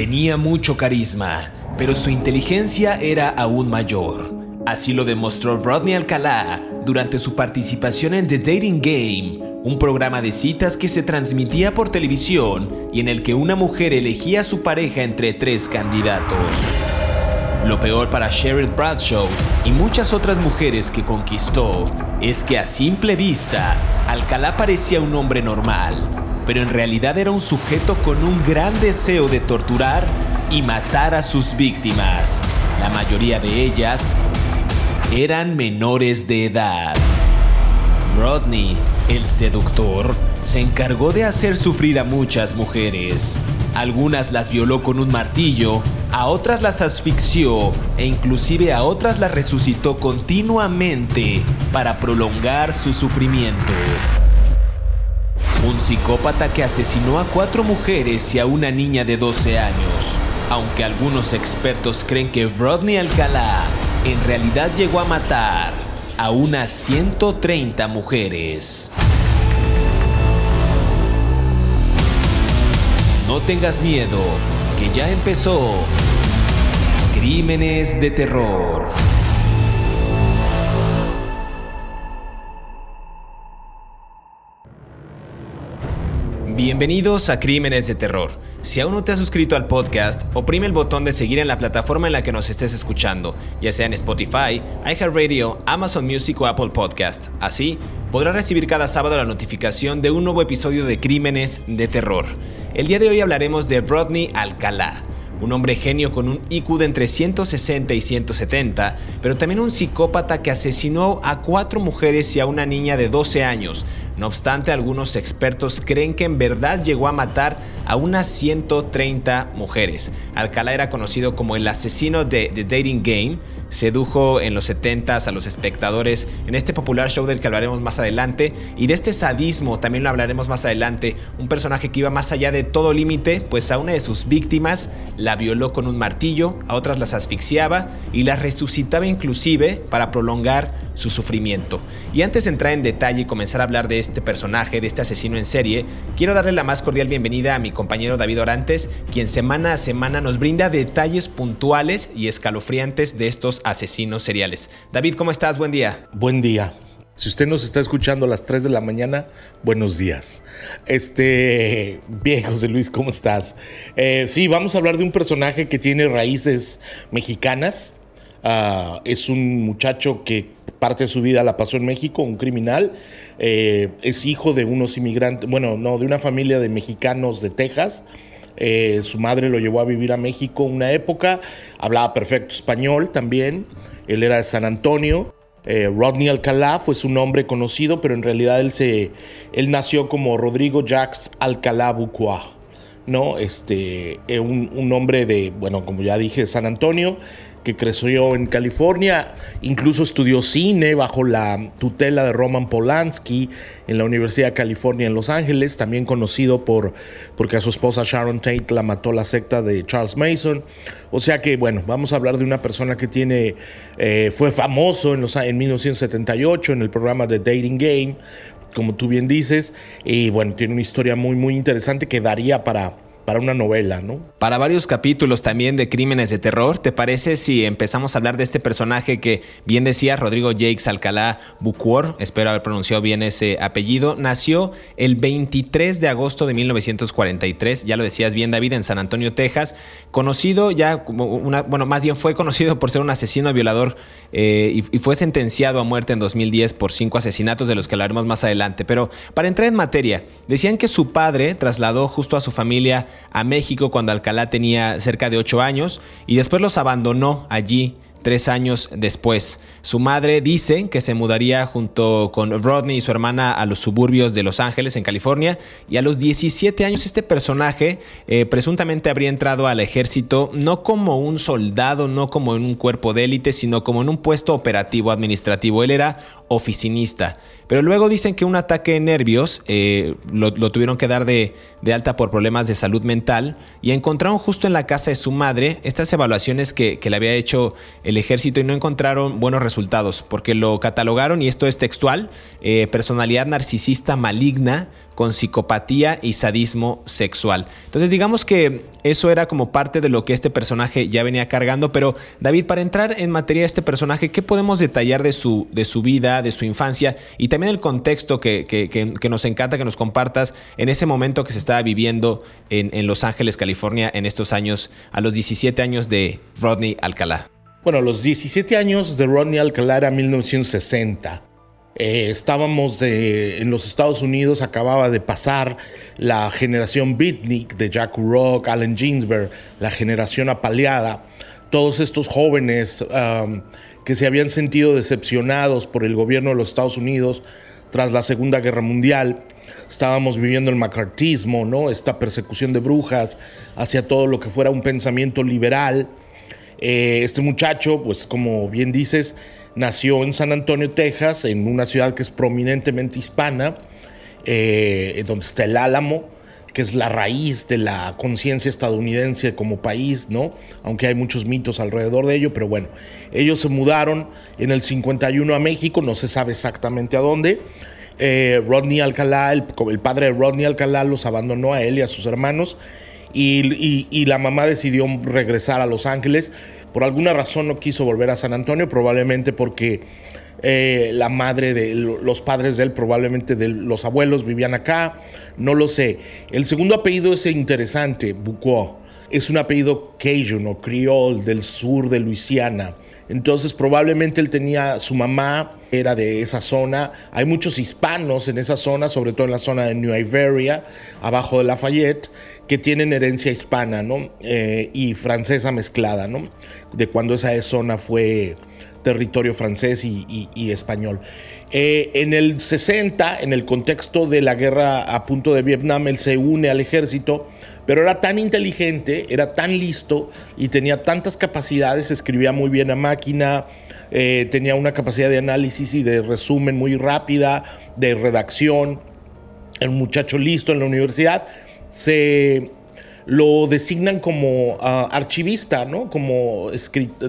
Tenía mucho carisma, pero su inteligencia era aún mayor. Así lo demostró Rodney Alcalá durante su participación en The Dating Game, un programa de citas que se transmitía por televisión y en el que una mujer elegía a su pareja entre tres candidatos. Lo peor para Cheryl Bradshaw y muchas otras mujeres que conquistó es que a simple vista, Alcalá parecía un hombre normal, pero en realidad era un sujeto con un gran deseo de torturar y matar a sus víctimas. La mayoría de ellas eran menores de edad. Rodney, el seductor, se encargó de hacer sufrir a muchas mujeres. Algunas las violó con un martillo, a otras las asfixió e inclusive a otras las resucitó continuamente para prolongar su sufrimiento. Un psicópata que asesinó a cuatro mujeres y a una niña de 12 años. Aunque algunos expertos creen que Rodney Alcalá en realidad llegó a matar a unas 130 mujeres. No tengas miedo, que ya empezó Crímenes de Terror. Bienvenidos a Crímenes de Terror. Si aún no te has suscrito al podcast, oprime el botón de seguir en la plataforma en la que nos estés escuchando, ya sea en Spotify, iHeartRadio, Amazon Music o Apple Podcast. Así, podrás recibir cada sábado la notificación de un nuevo episodio de Crímenes de Terror. El día de hoy hablaremos de Rodney Alcalá, un hombre genio con un IQ de entre 160 y 170, pero también un psicópata que asesinó a cuatro mujeres y a una niña de 12 años. No obstante, algunos expertos creen que en verdad llegó a matar a unas 130 mujeres. Alcalá era conocido como el asesino de The Dating Game, sedujo en los 70s a los espectadores en este popular show del que hablaremos más adelante. Y de este sadismo también lo hablaremos más adelante, un personaje que iba más allá de todo límite, pues a una de sus víctimas la violó con un martillo, a otras las asfixiaba y las resucitaba inclusive para prolongar su sufrimiento. Y antes de entrar en detalle y comenzar a hablar de este personaje, de este asesino en serie, quiero darle la más cordial bienvenida a mi compañero David Orantes, quien semana a semana nos brinda detalles puntuales y escalofriantes de estos asesinos seriales. David, ¿cómo estás? Buen día. Buen día. Si usted nos está escuchando a las 3 de la mañana, buenos días. Este, bien, José Luis, ¿cómo estás? Eh, sí, vamos a hablar de un personaje que tiene raíces mexicanas. Ah, es un muchacho que parte de su vida la pasó en México, un criminal. Eh, es hijo de unos inmigrantes, bueno, no, de una familia de mexicanos de Texas. Eh, su madre lo llevó a vivir a México una época, hablaba perfecto español también, él era de San Antonio. Eh, Rodney Alcalá fue su nombre conocido, pero en realidad él, se, él nació como Rodrigo Jacques Alcalá Bucua, ¿no? Este, un, un hombre de, bueno, como ya dije, San Antonio que creció en California, incluso estudió cine bajo la tutela de Roman Polanski en la Universidad de California en Los Ángeles, también conocido por porque a su esposa Sharon Tate la mató la secta de Charles Mason. O sea que bueno, vamos a hablar de una persona que tiene eh, fue famoso en, los, en 1978 en el programa de Dating Game, como tú bien dices, y bueno, tiene una historia muy muy interesante que daría para para una novela, ¿no? Para varios capítulos también de crímenes de terror, ¿te parece si empezamos a hablar de este personaje que bien decía Rodrigo Jakes Alcalá Bucor, espero haber pronunciado bien ese apellido, nació el 23 de agosto de 1943, ya lo decías bien David, en San Antonio, Texas, conocido ya como una, bueno, más bien fue conocido por ser un asesino violador eh, y, y fue sentenciado a muerte en 2010 por cinco asesinatos de los que hablaremos más adelante. Pero para entrar en materia, decían que su padre trasladó justo a su familia a México cuando Alcalá tenía cerca de 8 años y después los abandonó allí tres años después. Su madre dice que se mudaría junto con Rodney y su hermana a los suburbios de Los Ángeles, en California, y a los 17 años este personaje eh, presuntamente habría entrado al ejército no como un soldado, no como en un cuerpo de élite, sino como en un puesto operativo administrativo. Él era oficinista. Pero luego dicen que un ataque de nervios eh, lo, tuvieron que dar de, alta por problemas de salud mental y encontraron justo en la casa de su madre estas evaluaciones que, le había hecho el ejército y no encontraron buenos resultados porque lo catalogaron, y esto es textual, eh, personalidad narcisista maligna con psicopatía y sadismo sexual. Entonces digamos que eso era como parte de lo que este personaje ya venía cargando, pero David, para entrar en materia de este personaje, ¿qué podemos detallar de su, de su vida, de su infancia y también el contexto que, que, nos encanta que nos compartas en ese momento que se estaba viviendo en, en Los Ángeles, California, en estos años, a los 17 años de Rodney Alcalá? Bueno, los 17 años de Rodney Alcalá era 1960. Eh, estábamos en los Estados Unidos, acababa de pasar la generación beatnik de Jack Rock, Allen Ginsberg, la generación apaleada. Todos estos jóvenes um, que se habían sentido decepcionados por el gobierno de los Estados Unidos tras la Segunda Guerra Mundial. Estábamos viviendo el macartismo, ¿no? esta persecución de brujas hacia todo lo que fuera un pensamiento liberal. Eh, este muchacho, pues como bien dices, Nació en San Antonio, Texas, en una ciudad que es prominentemente hispana, eh, donde está el Álamo, que es la raíz de la conciencia estadounidense como país, ¿no? Aunque hay muchos mitos alrededor de ello, pero bueno, ellos se mudaron en el 51 a México, no se sabe exactamente a dónde. Eh, Rodney Alcalá, el, padre de Rodney Alcalá, los abandonó a él y a sus hermanos y, y la mamá decidió regresar a Los Ángeles por alguna razón no quiso volver a San Antonio, probablemente porque eh, la madre de los padres de él, probablemente de los abuelos, vivían acá. No lo sé. El segundo apellido es interesante, Bucó. Es un apellido Cajun o Creole del sur de Luisiana. Entonces probablemente él tenía, su mamá era de esa zona. Hay muchos hispanos en esa zona, sobre todo en la zona de New Iberia, abajo de Lafayette, que tienen herencia hispana ¿no? Eh, y francesa mezclada, ¿no? de cuando esa zona fue territorio francés y, español. Eh, en el 60, en el contexto de la guerra a punto de Vietnam, él se une al ejército pero era tan inteligente, era tan listo y tenía tantas capacidades, escribía muy bien a máquina, eh, tenía una capacidad de análisis y de resumen muy rápida, de redacción, era un muchacho listo en la universidad, se lo designan como ah, archivista, ¿no? Como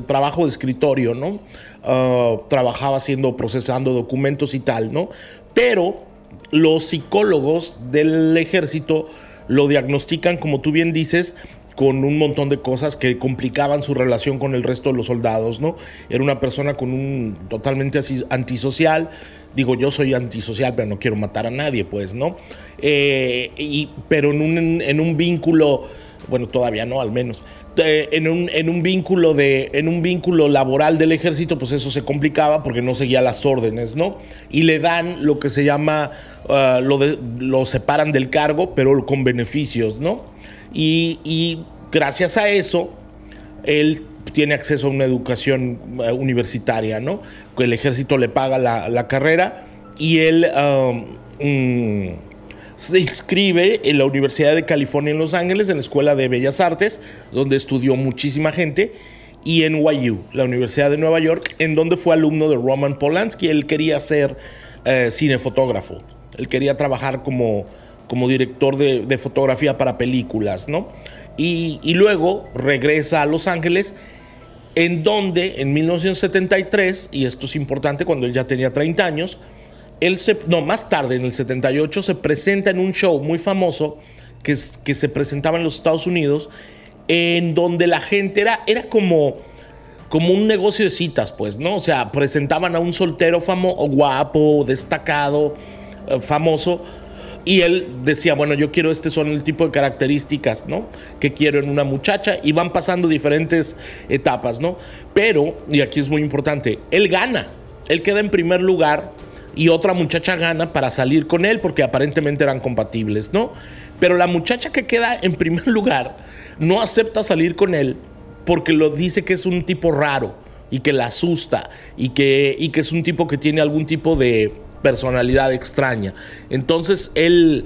trabajo de escritorio, ¿no? Ah, trabajaba haciendo, procesando documentos y tal, ¿no? Pero los psicólogos del ejército lo diagnostican, como tú bien dices, con un montón de cosas que complicaban su relación con el resto de los soldados, ¿no? Era una persona con un totalmente antisocial. Digo, yo soy antisocial, pero no quiero matar a nadie, pues, ¿no? Eh, y, pero en un, en un vínculo, bueno, todavía no, al menos. en, un, en, un, vínculo de, en un vínculo laboral del ejército, pues eso se complicaba porque no seguía las órdenes, ¿no? Y le dan lo que se llama Ah, lo, lo, separan del cargo, pero con beneficios, ¿no? Y, gracias a eso, él tiene acceso a una educación eh, universitaria, ¿no? El ejército le paga la, carrera y él mm, se inscribe en la Universidad de California en Los Ángeles, en la Escuela de Bellas Artes, donde estudió muchísima gente, y en NYU, la Universidad de Nueva York, en donde fue alumno de Roman Polanski. Él quería ser eh, cinefotógrafo. Él quería trabajar como, como director de, fotografía para películas, ¿no? Y, luego regresa a Los Ángeles, en donde en 1973, y esto es importante cuando él ya tenía 30 años, él se, no, más tarde, en el 78, se presenta en un show muy famoso que, que se presentaba en los Estados Unidos, en donde la gente era, era como, como un negocio de citas, pues, ¿no? O sea, presentaban a un soltero famoso, guapo, destacado, eh, famoso. Y él decía, bueno, yo quiero, este son el tipo de características, ¿no? Que quiero en una muchacha. Y van pasando diferentes etapas, ¿no? Pero, y aquí es muy importante, él gana. Él queda en primer lugar y otra muchacha gana para salir con él porque aparentemente eran compatibles, ¿no? Pero la muchacha que queda en primer lugar no acepta salir con él porque lo dice que es un tipo raro y que la asusta y que, y que es un tipo que tiene algún tipo de personalidad extraña. Entonces él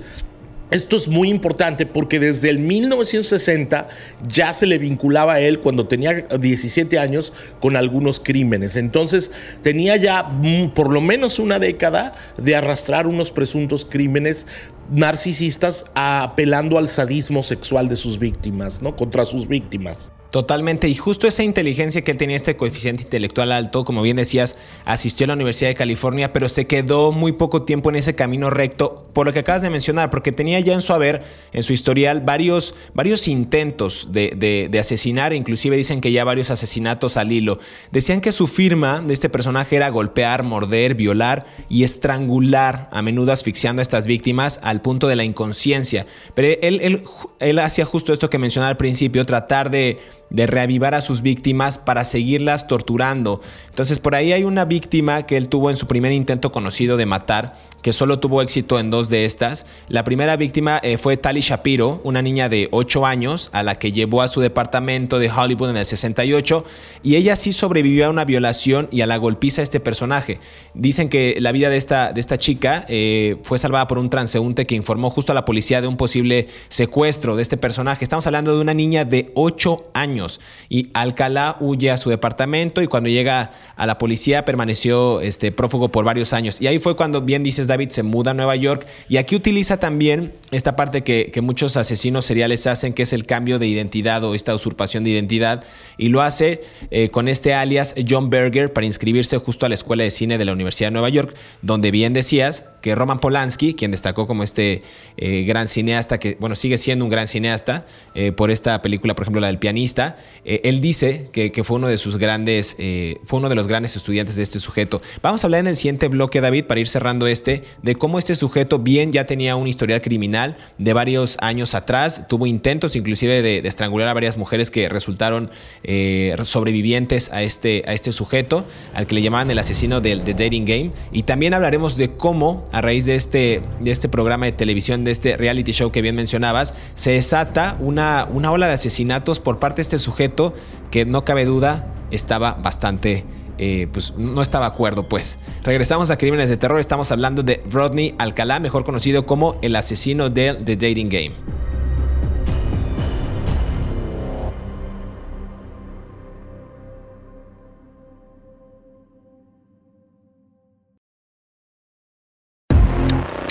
esto es muy importante porque desde el 1960 ya se le vinculaba a él cuando tenía 17 años con algunos crímenes. Entonces tenía ya por lo menos una década de arrastrar unos presuntos crímenes narcisistas apelando al sadismo sexual de sus víctimas, ¿no? Contra sus víctimas. Totalmente, y justo esa inteligencia que él tenía, este coeficiente intelectual alto, como bien decías, asistió a la Universidad de California, pero se quedó muy poco tiempo en ese camino recto, por lo que acabas de mencionar, porque tenía ya en su haber, en su historial, varios, varios intentos de, de asesinar, inclusive dicen que ya varios asesinatos al hilo. Decían que su firma de este personaje era golpear, morder, violar y estrangular, a menudo asfixiando a estas víctimas al punto de la inconsciencia. Pero él, él, él hacía justo esto que mencionaba al principio, tratar de de reavivar a sus víctimas para seguirlas torturando. Entonces por ahí hay una víctima que él tuvo en su primer intento conocido de matar, que solo tuvo éxito en dos de estas. La primera víctima eh, fue Tali Shapiro, una niña de 8 años a la que llevó a su departamento de Hollywood en el 68 y ella sí sobrevivió a una violación y a la golpiza de este personaje. Dicen que la vida de esta, de esta chica eh, fue salvada por un transeúnte que informó justo a la policía de un posible secuestro de este personaje. Estamos hablando de una niña de 8 años y Alcalá huye a su departamento y cuando llega a la policía permaneció este, prófugo por varios años. Y ahí fue cuando bien dices, David se muda a Nueva York. Y aquí utiliza también esta parte que, muchos asesinos seriales hacen, que es el cambio de identidad o esta usurpación de identidad, y lo hace eh, con este alias John Berger para inscribirse justo a la Escuela de Cine de la Universidad de Nueva York, donde bien decías que Roman Polanski, quien destacó como este eh, gran cineasta, que bueno, sigue siendo un gran cineasta eh, por esta película, por ejemplo, la del pianista, él dice que, fue uno de sus grandes, fue uno de los grandes estudiantes de este sujeto. Vamos a hablar en el siguiente bloque, David, para ir cerrando este, de cómo este sujeto bien ya tenía un historial criminal de varios años atrás, tuvo intentos inclusive de, estrangular a varias mujeres que resultaron eh, sobrevivientes a este, a este sujeto, al que le llamaban el asesino del Dating Game. Y también hablaremos de cómo a raíz de este, de este programa de televisión, de este reality show que bien mencionabas, se desata una, una ola de asesinatos por parte de este sujeto que no cabe duda estaba bastante eh, pues no estaba acuerdo, pues. Regresamos a Crímenes de Terror, estamos hablando de Rodney Alcalá, mejor conocido como el asesino de The Dating Game.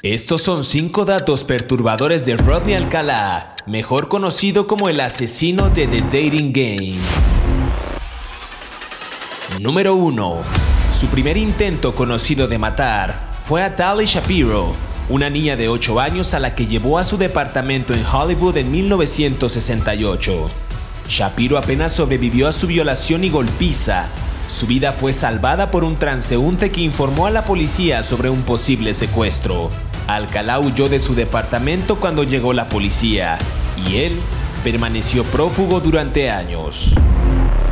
Estos son 5 datos perturbadores de Rodney Alcalá, mejor conocido como el asesino de The Dating Game. Número 1. Su primer intento conocido de matar fue a Tali Shapiro, una niña de 8 años a la que llevó a su departamento en Hollywood en 1968. Shapiro apenas sobrevivió a su violación y golpiza. Su vida fue salvada por un transeúnte que informó a la policía sobre un posible secuestro. Alcalá huyó de su departamento cuando llegó la policía y él permaneció prófugo durante años.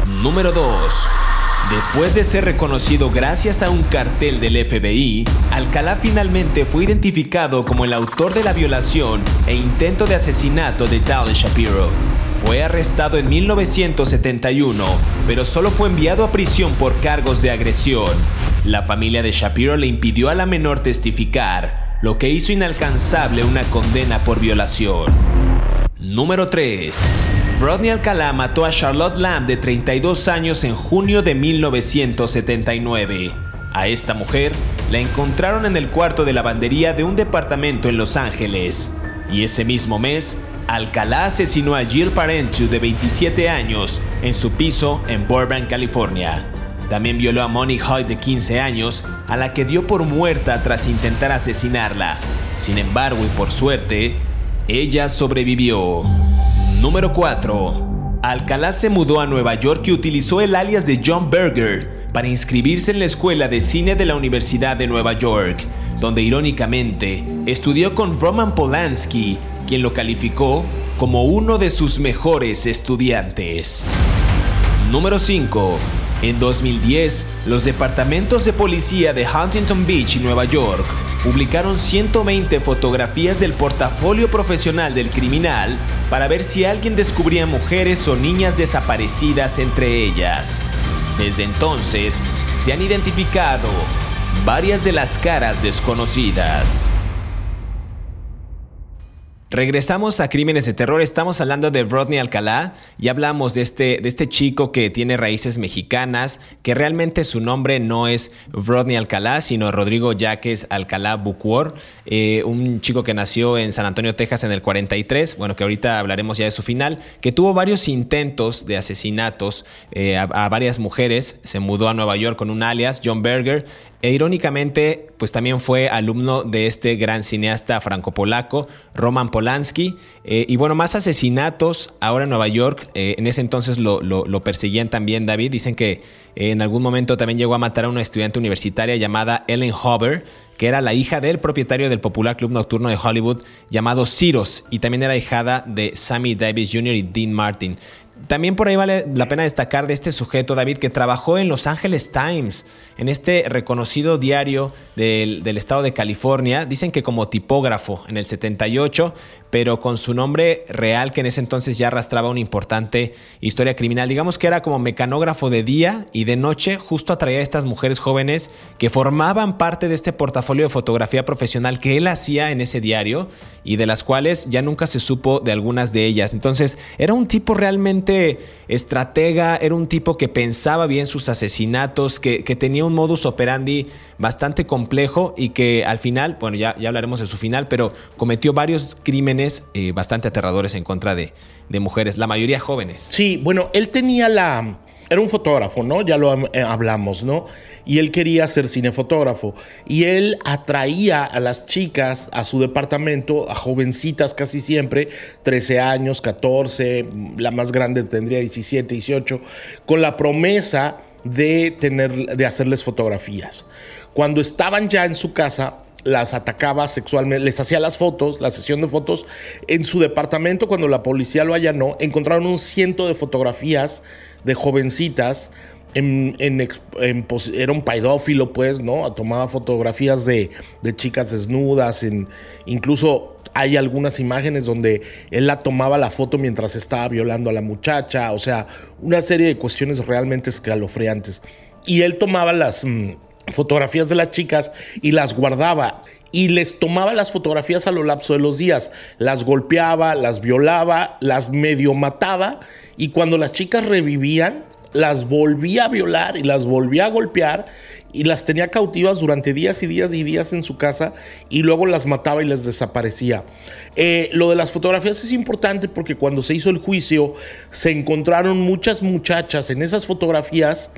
Número 2. Después de ser reconocido gracias a un cartel del FBI, Alcalá finalmente fue identificado como el autor de la violación e intento de asesinato de Tal Shapiro. Fue arrestado en 1971, pero solo fue enviado a prisión por cargos de agresión. La familia de Shapiro le impidió a la menor testificar, lo que hizo inalcanzable una condena por violación. Número 3. Rodney Alcalá mató a Charlotte Lamb de 32 años en junio de 1979. A esta mujer la encontraron en el cuarto de lavandería de un departamento en Los Ángeles. Y ese mismo mes, Alcalá asesinó a Jill Parentu de 27 años en su piso en Burbank, California. También violó a Monique Hoyt de 15 años, a la que dio por muerta tras intentar asesinarla. Sin embargo, y por suerte, ella sobrevivió. Número 4. Alcalá se mudó a Nueva York y utilizó el alias de John Berger para inscribirse en la Escuela de Cine de la Universidad de Nueva York, donde irónicamente estudió con Roman Polanski, quien lo calificó como uno de sus mejores estudiantes. Número 5. En 2010, los departamentos de policía de Huntington Beach y Nueva York publicaron 120 fotografías del portafolio profesional del criminal para ver si alguien descubría mujeres o niñas desaparecidas entre ellas. Desde entonces, se han identificado varias de las caras desconocidas. Regresamos a Crímenes de Terror. Estamos hablando de Rodney Alcalá y hablamos de este, de este chico que tiene raíces mexicanas, que realmente su nombre no es Rodney Alcalá, sino Rodrigo Yaques Alcalá Bucor, eh, un chico que nació en San Antonio, Texas en el 43, bueno, que ahorita hablaremos ya de su final, que tuvo varios intentos de asesinatos eh, a varias mujeres, se mudó a Nueva York con un alias, John Berger, e irónicamente, pues también fue alumno de este gran cineasta franco-polaco, Roman Polanski. Eh, y bueno, más asesinatos ahora en Nueva York. Eh, en ese entonces lo, perseguían también, David. Dicen que eh, en algún momento también llegó a matar a una estudiante universitaria llamada Ellen Hover, que era la hija del propietario del popular club nocturno de Hollywood llamado Ciros. Y también era hijada de Sammy Davis Jr. y Dean Martin. También por ahí vale la pena destacar de este sujeto, David, que trabajó en Los Angeles Times, en este reconocido diario del, del, estado de California. Dicen que como tipógrafo en el 78, pero con su nombre real que en ese entonces ya arrastraba una importante historia criminal. Digamos que era como mecanógrafo de día y de noche, justo atraía a estas mujeres jóvenes que formaban parte de este portafolio de fotografía profesional que él hacía en ese diario y de las cuales ya nunca se supo de algunas de ellas. Entonces era un tipo realmente estratega, era un tipo que pensaba bien sus asesinatos, que, que tenía un modus operandi bastante complejo y que al final, bueno, ya, ya hablaremos de su final, pero cometió varios crímenes eh, bastante aterradores en contra de, de mujeres, la mayoría jóvenes. Sí, bueno, él tenía la... Era un fotógrafo, ¿no? Ya lo eh, hablamos, ¿no? Y él quería ser cinefotógrafo. Y él atraía a las chicas a su departamento, a jovencitas casi siempre, 13 años, 14, la más grande tendría 17, 18, con la promesa de, tener, de hacerles fotografías. Cuando estaban ya en su casa, las atacaba sexualmente, les hacía las fotos, la sesión de fotos. En su departamento, cuando la policía lo allanó, encontraron un ciento de fotografías de jovencitas. En, era un paidófilo, pues, ¿no? Tomaba fotografías de, chicas desnudas, incluso hay algunas imágenes donde él la tomaba la foto mientras estaba violando a la muchacha, o sea, una serie de cuestiones realmente escalofriantes. Y él tomaba las... Mm, fotografías de las chicas y las guardaba y les tomaba las fotografías a lo lapso de los días, las golpeaba, las violaba, las medio mataba y cuando las chicas revivían, las volvía a violar y las volvía a golpear y las tenía cautivas durante días y días y días en su casa y luego las mataba y les desaparecía. Eh, lo de las fotografías es importante porque cuando se hizo el juicio se encontraron muchas muchachas en esas fotografías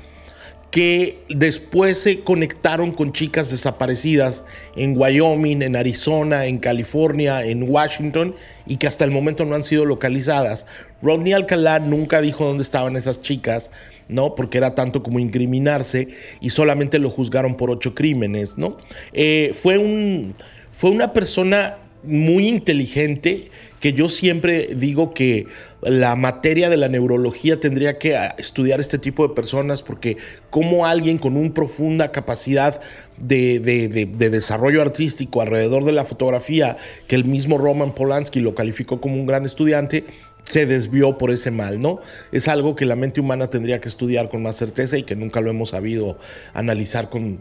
que después se conectaron con chicas desaparecidas en Wyoming, en Arizona, en California, en Washington y que hasta el momento no han sido localizadas. Rodney Alcalá nunca dijo dónde estaban esas chicas, ¿no? Porque era tanto como incriminarse y solamente lo juzgaron por ocho crímenes, ¿no? Eh, fue, un, fue una persona muy inteligente que yo siempre digo que la materia de la neurología tendría que ah, estudiar este tipo de personas porque como alguien con una profunda capacidad de, de, desarrollo artístico alrededor de la fotografía, que el mismo Roman Polanski lo calificó como un gran estudiante, se desvió por ese mal, ¿no? Es algo que la mente humana tendría que estudiar con más certeza y que nunca lo hemos sabido analizar con,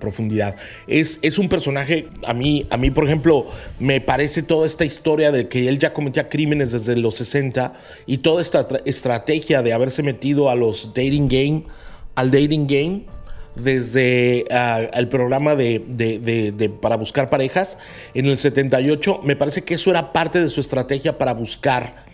profundidad. Es, es, un personaje, a mí, a mí, por ejemplo, me parece toda esta historia de que él ya cometía crímenes desde los 60 y toda esta estrategia de haberse metido a los dating game, al dating game, desde ah, el programa de, de, para buscar parejas en el 78, me parece que eso era parte de su estrategia para buscar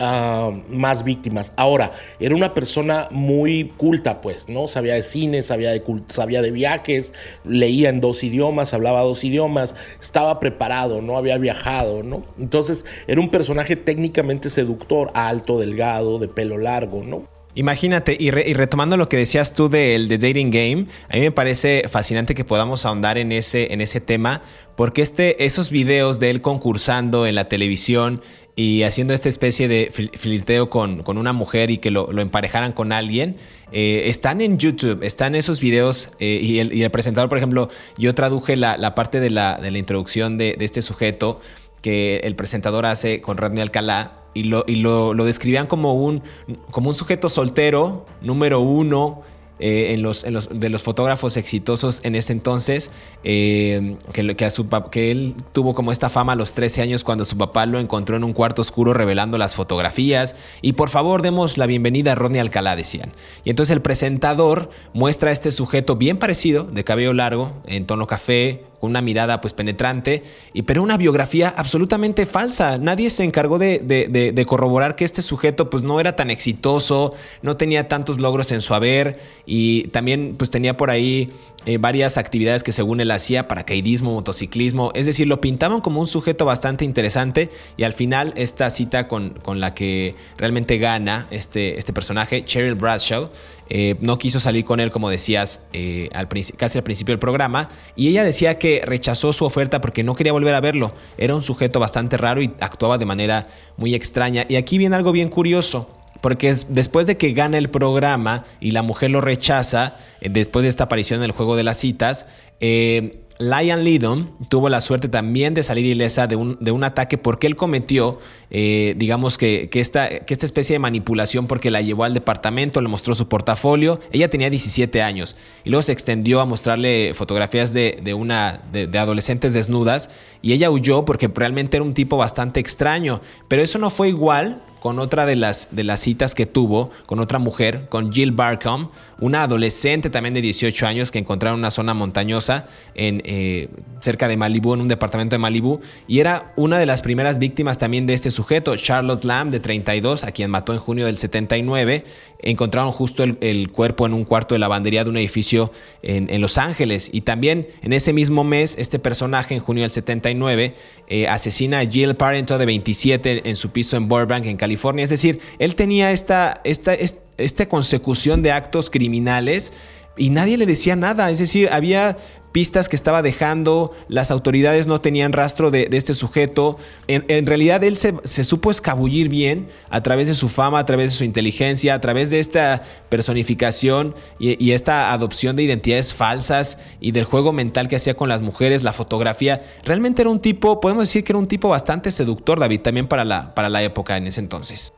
más víctimas. Ahora, era una persona muy culta, pues, ¿no? Sabía de cine, sabía de, sabía de viajes, leía en dos idiomas, hablaba dos idiomas, estaba preparado, ¿no? Había viajado, ¿no? Entonces, era un personaje técnicamente seductor, alto, delgado, de pelo largo, ¿no? Imagínate, y, retomando lo que decías tú del de Dating Game, a mí me parece fascinante que podamos ahondar en ese, en ese tema, porque este, esos videos de él concursando en la televisión y haciendo esta especie de flirteo con, con una mujer y que lo, emparejaran con alguien, eh, están en YouTube, están esos videos eh, y, el, presentador, por ejemplo, yo traduje la, parte de la, de la introducción de, de, este sujeto que el presentador hace con Rodney Alcalá y lo, y lo, describían como un, como un sujeto soltero, número uno, eh, en los, de los fotógrafos exitosos en ese entonces, eh, que, que, su, que él tuvo como esta fama a los 13 años cuando su papá lo encontró en un cuarto oscuro revelando las fotografías. Y por favor, demos la bienvenida a Rodney Alcalá, decían. Y entonces el presentador muestra a este sujeto bien parecido, de cabello largo, en tono café, con una mirada pues penetrante, y, pero una biografía absolutamente falsa. Nadie se encargó de, de, corroborar que este sujeto pues no era tan exitoso, no tenía tantos logros en su haber y también pues tenía por ahí eh, varias actividades que según él hacía, paracaidismo, motociclismo, es decir, lo pintaban como un sujeto bastante interesante y al final esta cita con, con la que realmente gana este, este personaje, Cheryl Bradshaw, eh, no quiso salir con él, como decías, eh, casi al principio del programa, y ella decía que rechazó su oferta porque no quería volver a verlo, era un sujeto bastante raro y actuaba de manera muy extraña, y aquí viene algo bien curioso. Porque después de que gana el programa y la mujer lo rechaza, eh, después de esta aparición en el juego de las citas, eh, Lion Lidon tuvo la suerte también de salir ilesa de un, de un ataque porque él cometió, eh, digamos que, que, esta, que esta especie de manipulación porque la llevó al departamento, le mostró su portafolio, ella tenía 17 años y luego se extendió a mostrarle fotografías de, de una, de, de, adolescentes desnudas y ella huyó porque realmente era un tipo bastante extraño, pero eso no fue igual con otra de las, de las citas que tuvo, con otra mujer, con Jill Barcom, una adolescente también de 18 años que encontraron en una zona montañosa en, eh, cerca de Malibu, en un departamento de Malibu, y era una de las primeras víctimas también de este sujeto, Charlotte Lamb, de 32, a quien mató en junio del 79. Encontraron justo el, cuerpo en un cuarto de lavandería de un edificio en, Los Ángeles. Y también en ese mismo mes, este personaje, en junio del 79, eh, asesina a Jill Parento, de 27, en su piso en Burbank, en California California. Es decir, él tenía esta, esta, esta consecución de actos criminales y nadie le decía nada. Es decir, había pistas que estaba dejando, las autoridades no tenían rastro de, este sujeto. En, realidad él se, supo escabullir bien a través de su fama, a través de su inteligencia, a través de esta personificación y, y, esta adopción de identidades falsas y del juego mental que hacía con las mujeres, la fotografía. Realmente era un tipo, podemos decir que era un tipo bastante seductor, David, también para la, para la época en ese entonces.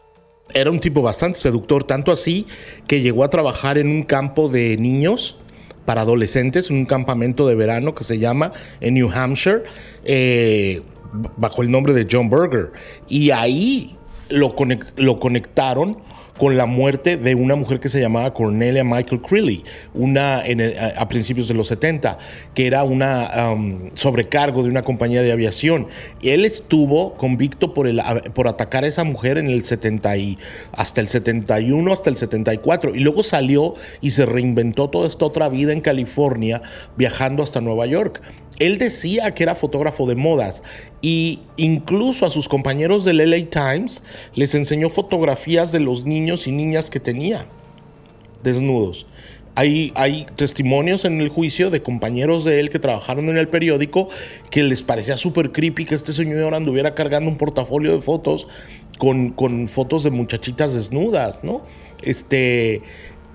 Era un tipo bastante seductor, tanto así que llegó a trabajar en un campo de niños para adolescentes, en un campamento de verano que se llama en New Hampshire, eh, bajo el nombre de John Berger. Y ahí lo, lo conectaron con la muerte de una mujer que se llamaba Cornelia Michael Creeley, una a, principios de los 70, que era una um, sobrecargo de una compañía de aviación. Él estuvo convicto por, el, por atacar a esa mujer en el 70 y, hasta el 71, hasta el 74, y luego salió y se reinventó toda esta otra vida en California, viajando hasta Nueva York. Él decía que era fotógrafo de modas y incluso a sus compañeros del LA Times les enseñó fotografías de los niños y niñas que tenía desnudos. Hay, hay, testimonios en el juicio de compañeros de él que trabajaron en el periódico que les parecía súper creepy que este señor anduviera cargando un portafolio de fotos con, con fotos de muchachitas desnudas, ¿no? Este,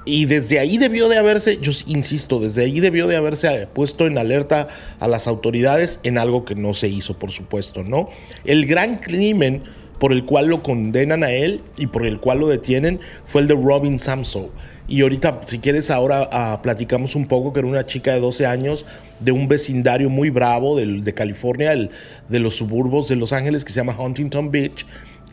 y desde ahí debió de haberse, yo insisto, desde ahí debió de haberse puesto en alerta a las autoridades en algo que no se hizo, por supuesto, ¿no? El gran crimen por el cual lo condenan a él y por el cual lo detienen fue el de Robin Samso. Y ahorita, si quieres, ahora ah, platicamos un poco, que era una chica de 12 años de un vecindario muy bravo de, California, de los suburbos de Los Ángeles, que se llama Huntington Beach,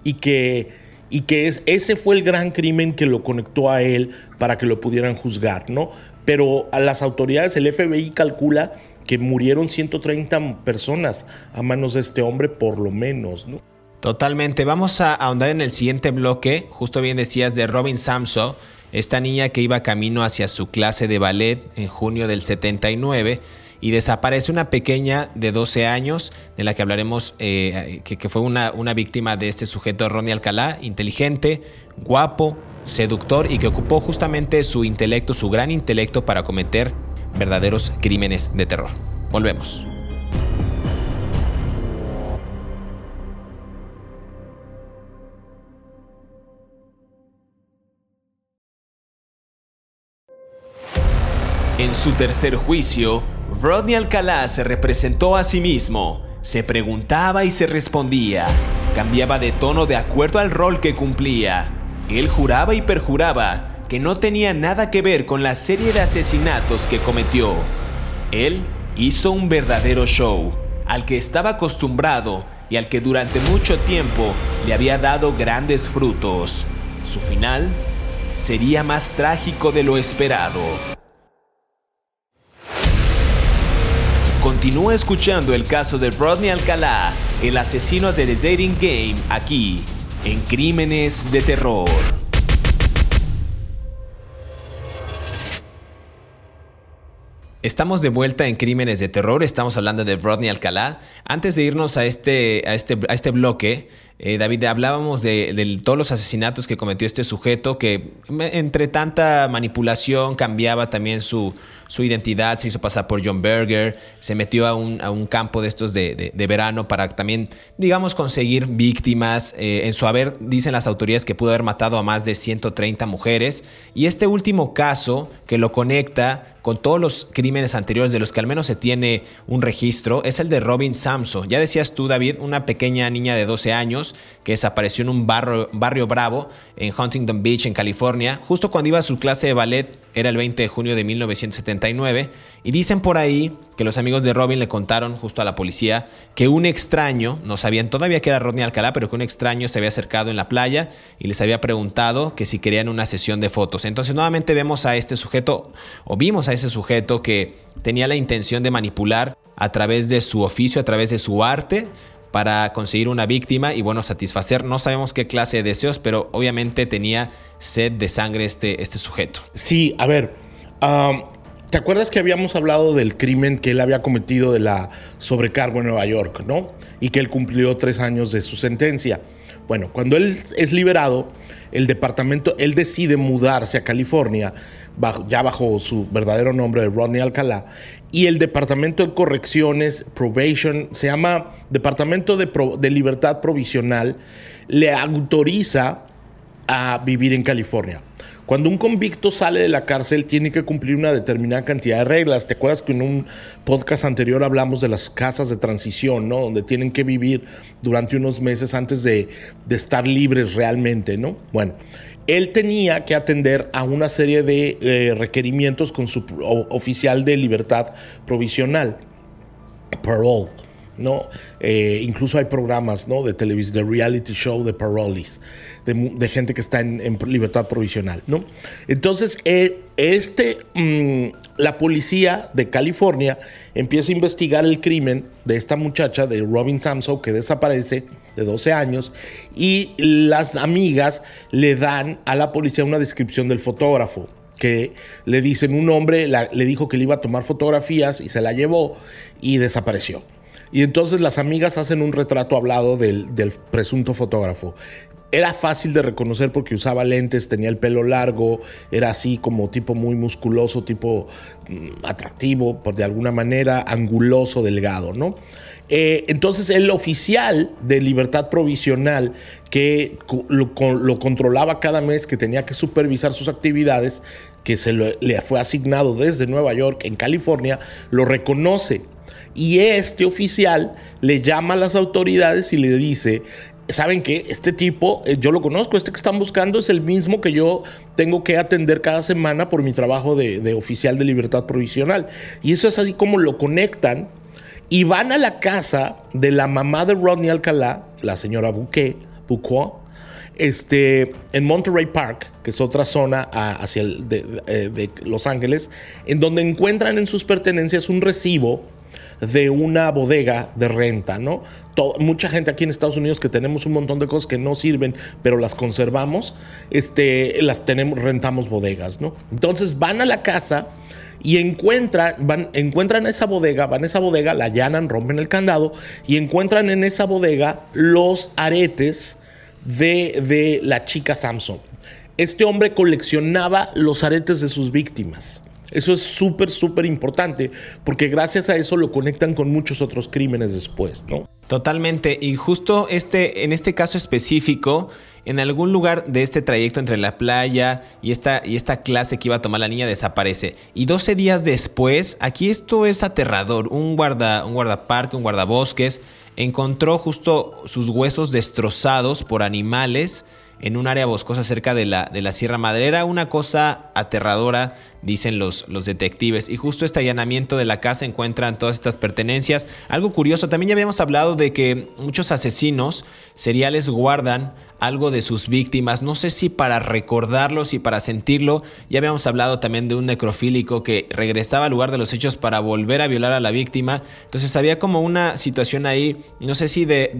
y que y que es, ese fue el gran crimen que lo conectó a él para que lo pudieran juzgar, ¿no? Pero a las autoridades, el FBI calcula que murieron 130 personas a manos de este hombre por lo menos, ¿no? Totalmente. Vamos a ahondar en el siguiente bloque. Justo bien decías de Robin Samso, esta niña que iba camino hacia su clase de ballet en junio del 79 y desaparece una pequeña de 12 años, de la que hablaremos, eh, que, fue una, una víctima de este sujeto, Ronnie Alcalá, inteligente, guapo, seductor y que ocupó justamente su intelecto, su gran intelecto para cometer verdaderos crímenes de terror. Volvemos. En su tercer juicio, Rodney Alcalá se representó a sí mismo, se preguntaba y se respondía, cambiaba de tono de acuerdo al rol que cumplía. Él juraba y perjuraba que no tenía nada que ver con la serie de asesinatos que cometió. Él hizo un verdadero show, al que estaba acostumbrado y al que durante mucho tiempo le había dado grandes frutos. Su final sería más trágico de lo esperado. Continúa escuchando el caso de Rodney Alcalá, el asesino de The Dating Game, aquí, en Crímenes de Terror. Estamos de vuelta en Crímenes de Terror, estamos hablando de Rodney Alcalá. Antes de irnos a este, a este, a este bloque, eh, David, hablábamos de, todos los asesinatos que cometió este sujeto, que entre tanta manipulación cambiaba también su, identidad, se hizo pasar por John Berger, se metió a un, campo de estos de, de, verano para también, digamos, conseguir víctimas. Eh, en su haber, dicen las autoridades que pudo haber matado a más de 130 mujeres. Y este último caso que lo conecta con todos los crímenes anteriores de los que al menos se tiene un registro, es el de Robin Samso. Ya decías tú, David, una pequeña niña de 12 años que desapareció en un barrio, barrio bravo en Huntington Beach, en California, justo cuando iba a su clase de ballet, era el 20 de junio de 1979, y dicen por ahí que los amigos de Robin le contaron justo a la policía que un extraño, no sabían todavía que era Rodney Alcalá, pero que un extraño se había acercado en la playa y les había preguntado que si querían una sesión de fotos. Entonces nuevamente vemos a este sujeto, o vimos a ese sujeto que tenía la intención de manipular a través de su oficio, a través de su arte, para conseguir una víctima y bueno, satisfacer, no sabemos qué clase de deseos, pero obviamente tenía sed de sangre este, este sujeto. Sí, a ver, ¿Te acuerdas que habíamos hablado del crimen que él había cometido de la sobrecargo en Nueva York, no? Y que él cumplió tres años de su sentencia. Bueno, cuando él es liberado, el departamento, él decide mudarse a California, ya bajo su verdadero nombre de Rodney Alcalá, y el departamento de correcciones, probation, se llama Departamento de, de Libertad Provisional, le autoriza a vivir en California. Cuando un convicto sale de la cárcel tiene que cumplir una determinada cantidad de reglas. ¿Te acuerdas que en un podcast anterior hablamos de las casas de transición, ¿no? Donde tienen que vivir durante unos meses antes de, de estar libres realmente, ¿no? Bueno, él tenía que atender a una serie de eh, requerimientos con su oficial de libertad provisional, parole. ¿No? Eh, incluso hay programas ¿no? de televisión, de reality show de parolees, de, gente que está en, libertad provisional. ¿no? Entonces, eh, este, mm, la policía de California empieza a investigar el crimen de esta muchacha, de Robin Samson, que desaparece de 12 años, y las amigas le dan a la policía una descripción del fotógrafo que le dicen un hombre le dijo que le iba a tomar fotografías y se la llevó y desapareció. Y entonces las amigas hacen un retrato hablado del, presunto fotógrafo. Era fácil de reconocer porque usaba lentes, tenía el pelo largo, era así como tipo muy musculoso, tipo mm, atractivo, de alguna manera, anguloso, delgado, ¿no? Eh, entonces el oficial de libertad provisional que lo, controlaba cada mes, que tenía que supervisar sus actividades, que se le fue asignado desde Nueva York en California, lo reconoce y este oficial le llama a las autoridades y le dice, ¿saben qué? Este tipo, eh, yo lo conozco, este que están buscando es el mismo que yo tengo que atender cada semana por mi trabajo de, oficial de libertad provisional. Y eso es así como lo conectan y van a la casa de la mamá de Rodney Alcalá, la señora Bouquet, Bouquet, este, en Monterey Park, que es otra zona hacia de, eh, de Los Ángeles, en donde encuentran en sus pertenencias un recibo de una bodega de renta, ¿no? mucha gente aquí en Estados Unidos que tenemos un montón de cosas que no sirven, pero las conservamos, este, las tenemos, rentamos bodegas, ¿no? Entonces van a la casa y encuentran, van, encuentran esa bodega, van a esa bodega, la allanan, rompen el candado y encuentran en esa bodega los aretes de, de la chica Samson. Este hombre coleccionaba los aretes de sus víctimas. Eso es súper, súper importante, porque gracias a eso lo conectan con muchos otros crímenes después, ¿no? Totalmente. Y justo este, en este caso específico, en algún lugar de este trayecto entre la playa y esta, y esta clase que iba a tomar la niña desaparece. Y 12 días después, aquí esto es aterrador. Un, guarda, un guardaparque, un guardabosques, encontró justo sus huesos destrozados por animales en un área boscosa cerca de la, de la Sierra Madre. Era una cosa aterradora, dicen los, los detectives. Y justo este allanamiento de la casa encuentran todas estas pertenencias. Algo curioso, también ya habíamos hablado de que muchos asesinos seriales guardan algo de sus víctimas, no sé si para recordarlos y para sentirlo, ya habíamos hablado también de un necrofílico que regresaba al lugar de los hechos para volver a violar a la víctima, entonces había como una situación ahí, no sé si de,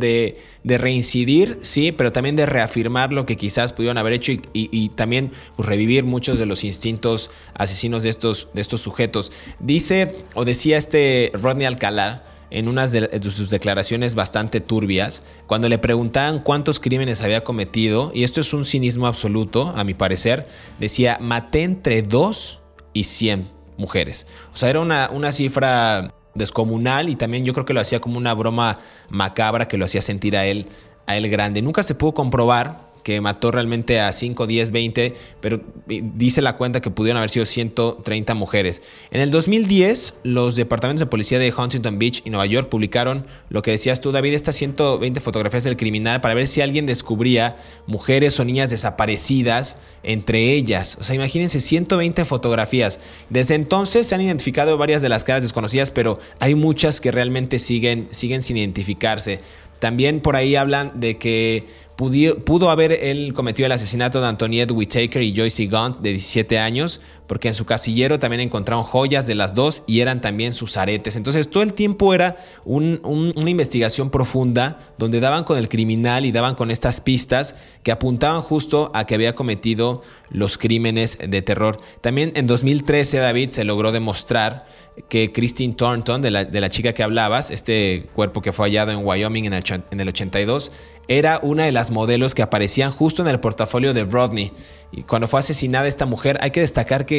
de, reincidir, sí, pero también de reafirmar lo que quizás pudieron haber hecho y, también pues, revivir muchos de los instintos asesinos de estos, de estos sujetos. Dice o decía este Rodney Alcalá, en unas de, sus declaraciones bastante turbias, cuando le preguntaban cuántos crímenes había cometido, y esto es un cinismo absoluto, a mi parecer, decía, maté entre 2 y 100 mujeres. O sea, era una, una cifra descomunal y también yo creo que lo hacía como una broma macabra que lo hacía sentir a él, a él grande. Nunca se pudo comprobar que mató realmente a 5, 10, 20, pero dice la cuenta que pudieron haber sido 130 mujeres. En el 2010, los departamentos de policía de Huntington Beach y Nueva York publicaron lo que decías tú, David, estas 120 fotografías del criminal para ver si alguien descubría mujeres o niñas desaparecidas entre ellas. O sea, imagínense 120 fotografías. Desde entonces se han identificado varias de las caras desconocidas, pero hay muchas que realmente siguen, siguen sin identificarse. También por ahí hablan de que pudo haber él cometido el asesinato de Antoniette Whittaker y Joyce Gaunt de 17 años, porque en su casillero también encontraron joyas de las dos y eran también sus aretes. Entonces todo el tiempo era una investigación profunda donde daban con el criminal y daban con estas pistas que apuntaban justo a que había cometido los crímenes de terror. También en 2013, David, se logró demostrar que Christine Thornton, de la, de la chica que hablabas, este cuerpo que fue hallado en Wyoming en el, en el 82, era una de las modelos que aparecían justo en el portafolio de Rodney. Y cuando fue asesinada esta mujer, hay que destacar que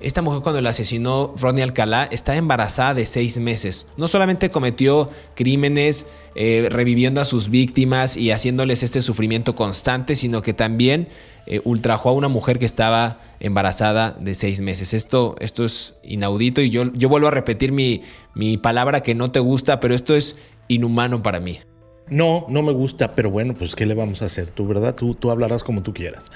esta mujer cuando la asesinó Rodney Alcalá estaba embarazada de seis meses. No solamente cometió crímenes eh, reviviendo a sus víctimas y haciéndoles este sufrimiento constante, sino que también eh, ultrajó a una mujer que estaba embarazada de seis meses. Esto, esto es inaudito y yo, yo vuelvo a repetir mi, mi palabra que no te gusta, pero esto es inhumano para mí. No, no me gusta, pero bueno, pues ¿qué le vamos a hacer? Tú, ¿verdad? Tú, tú hablarás como tú quieras.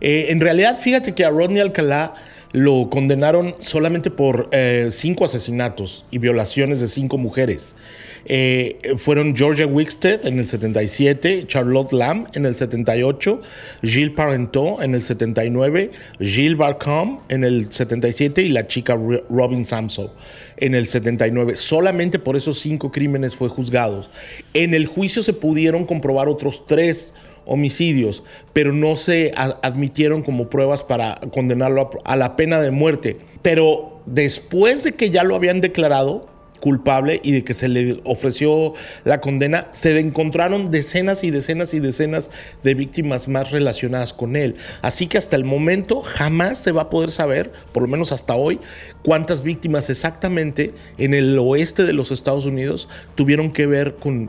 Eh, en realidad, fíjate que a Rodney Alcalá lo condenaron solamente por eh, cinco asesinatos y violaciones de cinco mujeres. Eh, fueron Georgia Wickstead en el 77, Charlotte Lamb en el 78, Gilles Parenteau en el 79, Gilles Barcom en el 77 y la chica Robin Samso en el 79. Solamente por esos cinco crímenes fue juzgado. En el juicio se pudieron comprobar otros tres homicidios, pero no se admitieron como pruebas para condenarlo a la pena de muerte. Pero después de que ya lo habían declarado, culpable y de que se le ofreció la condena, se encontraron decenas y decenas y decenas de víctimas más relacionadas con él. Así que hasta el momento jamás se va a poder saber, por lo menos hasta hoy, cuántas víctimas exactamente en el oeste de los Estados Unidos tuvieron que ver con,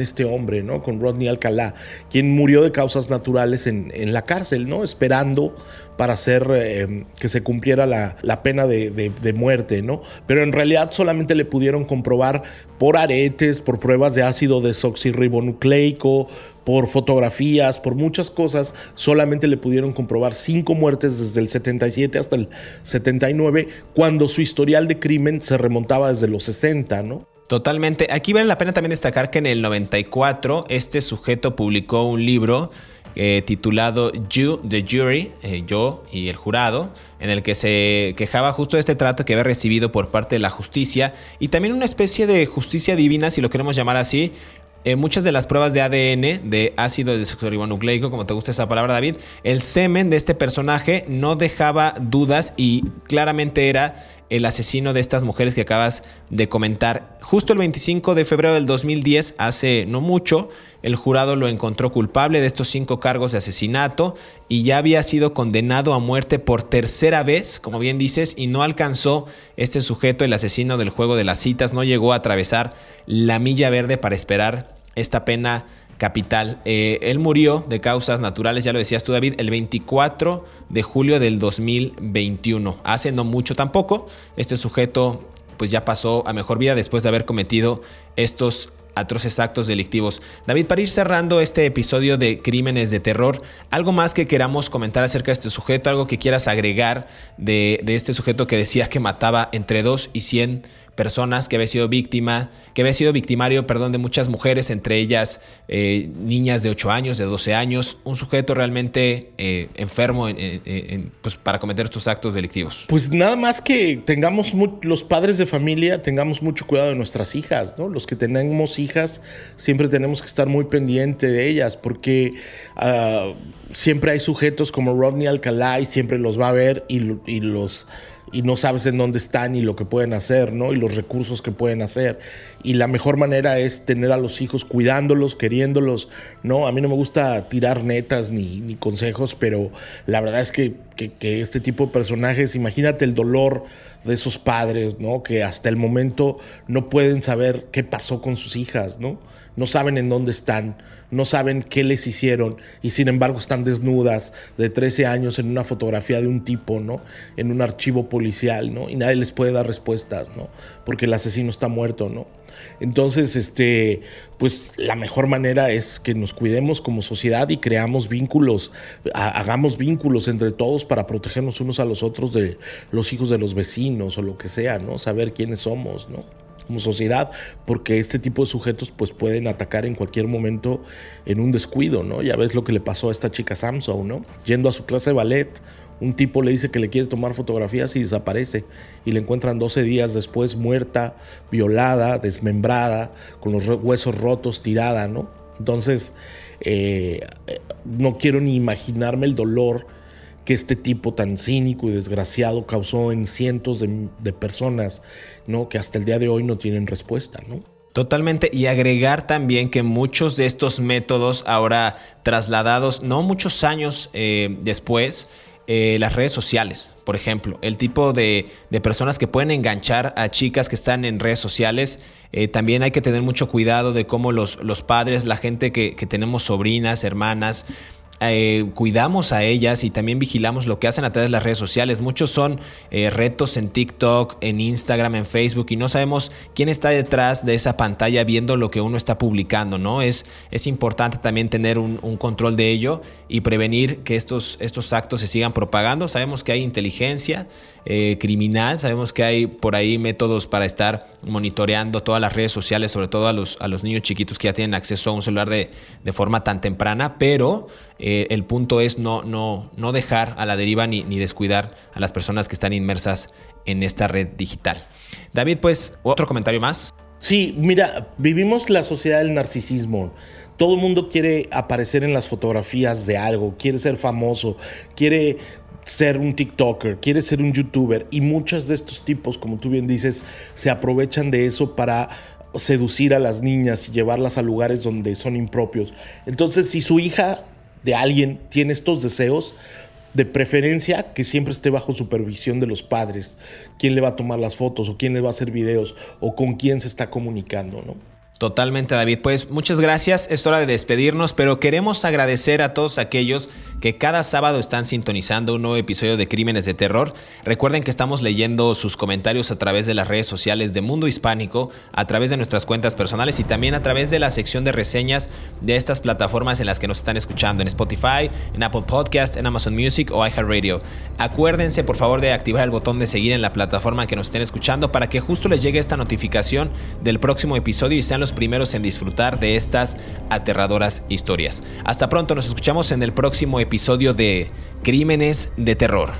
este hombre, ¿no? Con Rodney Alcalá, quien murió de causas naturales en, en la cárcel, ¿no? Esperando para hacer eh, que se cumpliera la, pena de, muerte, ¿no? Pero en realidad solamente le pudieron comprobar por aretes, por pruebas de ácido desoxirribonucleico, por fotografías, por muchas cosas, solamente le pudieron comprobar cinco muertes desde el 77 hasta el 79, cuando su historial de crimen se remontaba desde los 60, ¿no? Totalmente. Aquí vale la pena también destacar que en el 94 este sujeto publicó un libro eh, titulado You, the Jury, eh, yo y el jurado, en el que se quejaba justo de este trato que había recibido por parte de la justicia y también una especie de justicia divina, si lo queremos llamar así, eh, muchas de las pruebas de ADN, de ácido desoxirribonucleico, como te gusta esa palabra, David, el semen de este personaje no dejaba dudas y claramente era el asesino de estas mujeres que acabas de comentar. Justo el 25 de febrero del 2010, hace no mucho, el jurado lo encontró culpable de estos cinco cargos de asesinato y ya había sido condenado a muerte por tercera vez, como bien dices, y no alcanzó este sujeto, el asesino del juego de las citas, no llegó a atravesar la milla verde para esperar esta pena capital. Eh, él murió de causas naturales, ya lo decías tú David, el 24 de julio del 2021. Hace no mucho tampoco. Este sujeto pues ya pasó a mejor vida después de haber cometido estos atroces actos delictivos. David, para ir cerrando este episodio de Crímenes de Terror, ¿algo más que queramos comentar acerca de este sujeto? ¿Algo que quieras agregar de, este sujeto que decía que mataba entre 2 y 100 personas, que había sido víctima, que había sido victimario, perdón, de muchas mujeres, entre ellas eh, niñas de 8 años, de 12 años, un sujeto realmente eh, enfermo pues, para cometer estos actos delictivos. Pues nada más que tengamos los padres de familia, tengamos mucho cuidado de nuestras hijas, ¿no? Los que tenemos hijas, siempre tenemos que estar muy pendiente de ellas, porque ah, siempre hay sujetos como Rodney Alcalá y siempre los va a ver y, los y no sabes en dónde están y lo que pueden hacer, ¿no? Y los recursos que pueden hacer. Y la mejor manera es tener a los hijos cuidándolos, queriéndolos, ¿no? A mí no me gusta tirar netas ni, ni consejos, pero la verdad es que, que, que, este tipo de personajes, imagínate el dolor de esos padres, ¿no? Que hasta el momento no pueden saber qué pasó con sus hijas, ¿no? No saben en dónde están, no saben qué les hicieron y sin embargo están desnudas de 13 años en una fotografía de un tipo, ¿no? En un archivo policial, ¿no? Y nadie les puede dar respuestas, ¿no? Porque el asesino está muerto, ¿no? Entonces, este, pues la mejor manera es que nos cuidemos como sociedad y creamos vínculos, hagamos vínculos entre todos para protegernos unos a los otros de los hijos de los vecinos o lo que sea, ¿no? Saber quiénes somos, ¿no? Como sociedad, porque este tipo de sujetos pues pueden atacar en cualquier momento en un descuido, ¿no? Ya ves lo que le pasó a esta chica Samsung, ¿no? Yendo a su clase de ballet, un tipo le dice que le quiere tomar fotografías y desaparece y le encuentran 12 días después muerta, violada, desmembrada, con los huesos rotos, tirada, ¿no? Entonces, eh, no quiero ni imaginarme el dolor que este tipo tan cínico y desgraciado causó en cientos de, personas, ¿no? Que hasta el día de hoy no tienen respuesta, ¿no? Totalmente, y agregar también que muchos de estos métodos ahora trasladados, no muchos años eh, después, eh, las redes sociales, por ejemplo, el tipo de, personas que pueden enganchar a chicas que están en redes sociales, eh, también hay que tener mucho cuidado de cómo los, los padres, la gente que, que tenemos sobrinas, hermanas, eh, cuidamos a ellas y también vigilamos lo que hacen a través de las redes sociales. Muchos son eh, retos en TikTok, en Instagram, en Facebook y no sabemos quién está detrás de esa pantalla viendo lo que uno está publicando, ¿no? Es, es importante también tener un, control de ello y prevenir que estos, estos actos se sigan propagando. Sabemos que hay inteligencia eh, criminal, sabemos que hay por ahí métodos para estar monitoreando todas las redes sociales, sobre todo a los, a los niños chiquitos que ya tienen acceso a un celular de, de forma tan temprana, pero eh, el punto es no, no, no dejar a la deriva ni, ni descuidar a las personas que están inmersas en esta red digital. David, pues, otro comentario más. Sí, mira, vivimos la sociedad del narcisismo. Todo el mundo quiere aparecer en las fotografías de algo, quiere ser famoso, quiere ser un TikToker, quiere ser un YouTuber y muchos de estos tipos, como tú bien dices, se aprovechan de eso para seducir a las niñas y llevarlas a lugares donde son impropios. Entonces, si su hija de alguien tiene estos deseos, de preferencia que siempre esté bajo supervisión de los padres, quién le va a tomar las fotos o quién le va a hacer videos o con quién se está comunicando, ¿no? Totalmente, David. Pues muchas gracias. Es hora de despedirnos, pero queremos agradecer a todos aquellos que cada sábado están sintonizando un nuevo episodio de Crímenes de Terror. Recuerden que estamos leyendo sus comentarios a través de las redes sociales de Mundo Hispánico, a través de nuestras cuentas personales y también a través de la sección de reseñas de estas plataformas en las que nos están escuchando, en Spotify, en Apple Podcast, en Amazon Music o iHeartRadio. Acuérdense por favor de activar el botón de seguir en la plataforma que nos estén escuchando para que justo les llegue esta notificación del próximo episodio y sean primeros en disfrutar de estas aterradoras historias. Hasta pronto, nos escuchamos en el próximo episodio de Crímenes de Terror.